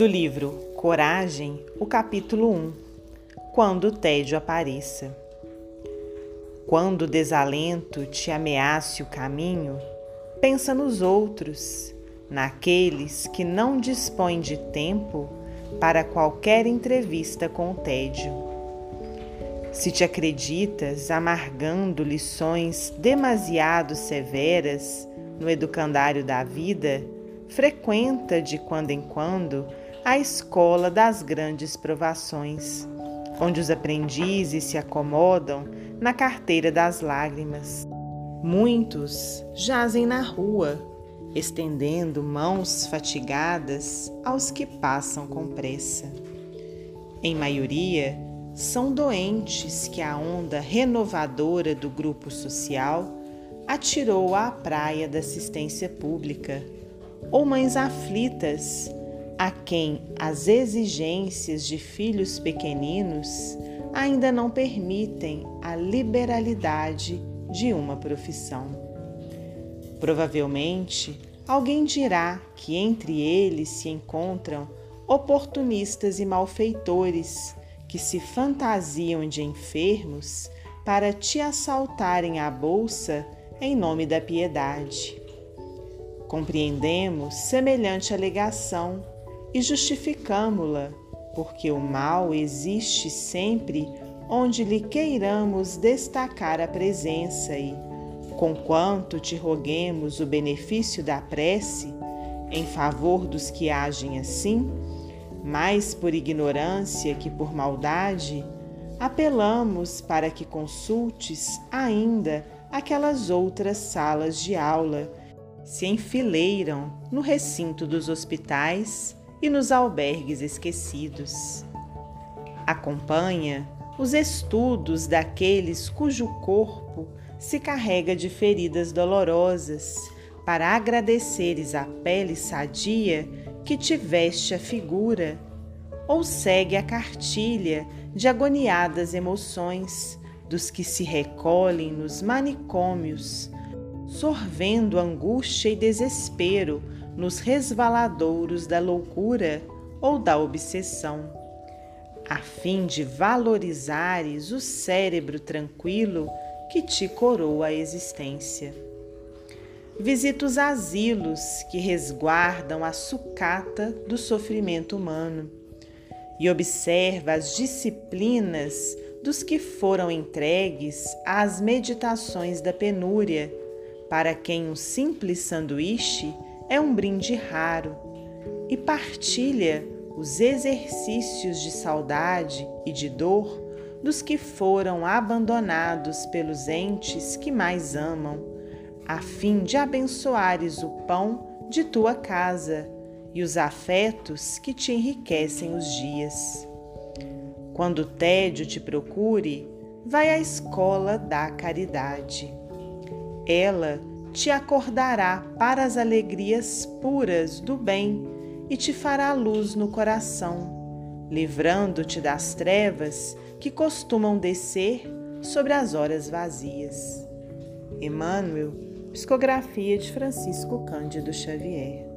Do livro Coragem, o capítulo 1 Quando o tédio apareça. Quando o desalento te ameace o caminho, pensa nos outros, naqueles que não dispõem de tempo para qualquer entrevista com o tédio. Se te acreditas amargando lições demasiado severas no educandário da vida, frequenta de quando em quando a escola das grandes provações, onde os aprendizes se acomodam na carteira das lágrimas. Muitos jazem na rua, estendendo mãos fatigadas aos que passam com pressa. Em maioria, são doentes que a onda renovadora do grupo social atirou à praia da assistência pública, ou mães aflitas a quem as exigências de filhos pequeninos ainda não permitem a liberalidade de uma profissão. Provavelmente, alguém dirá que entre eles se encontram oportunistas e malfeitores que se fantasiam de enfermos para te assaltarem a bolsa em nome da piedade. Compreendemos semelhante alegação e justificamo-la, porque o mal existe sempre onde lhe queiramos destacar a presença e, conquanto te roguemos o benefício da prece em favor dos que agem assim, mais por ignorância que por maldade, apelamos para que consultes ainda aquelas outras salas de aula se enfileiram no recinto dos hospitais e nos albergues esquecidos. Acompanha os estudos daqueles cujo corpo se carrega de feridas dolorosas, para agradeceres a pele sadia que te veste a figura, ou segue a cartilha de agoniadas emoções dos que se recolhem nos manicômios, sorvendo angústia e desespero nos resvaladouros da loucura ou da obsessão, a fim de valorizares o cérebro tranquilo que te coroa a existência. Visita os asilos que resguardam a sucata do sofrimento humano e observa as disciplinas dos que foram entregues às meditações da penúria, para quem um simples sanduíche é um brinde raro e partilha os exercícios de saudade e de dor dos que foram abandonados pelos entes que mais amam, a fim de abençoares o pão de tua casa e os afetos que te enriquecem os dias. Quando o tédio te procure, vai à escola da caridade. Ela te acordará para as alegrias puras do bem e te fará luz no coração, livrando-te das trevas que costumam descer sobre as horas vazias. Emmanuel, psicografia de Francisco Cândido Xavier.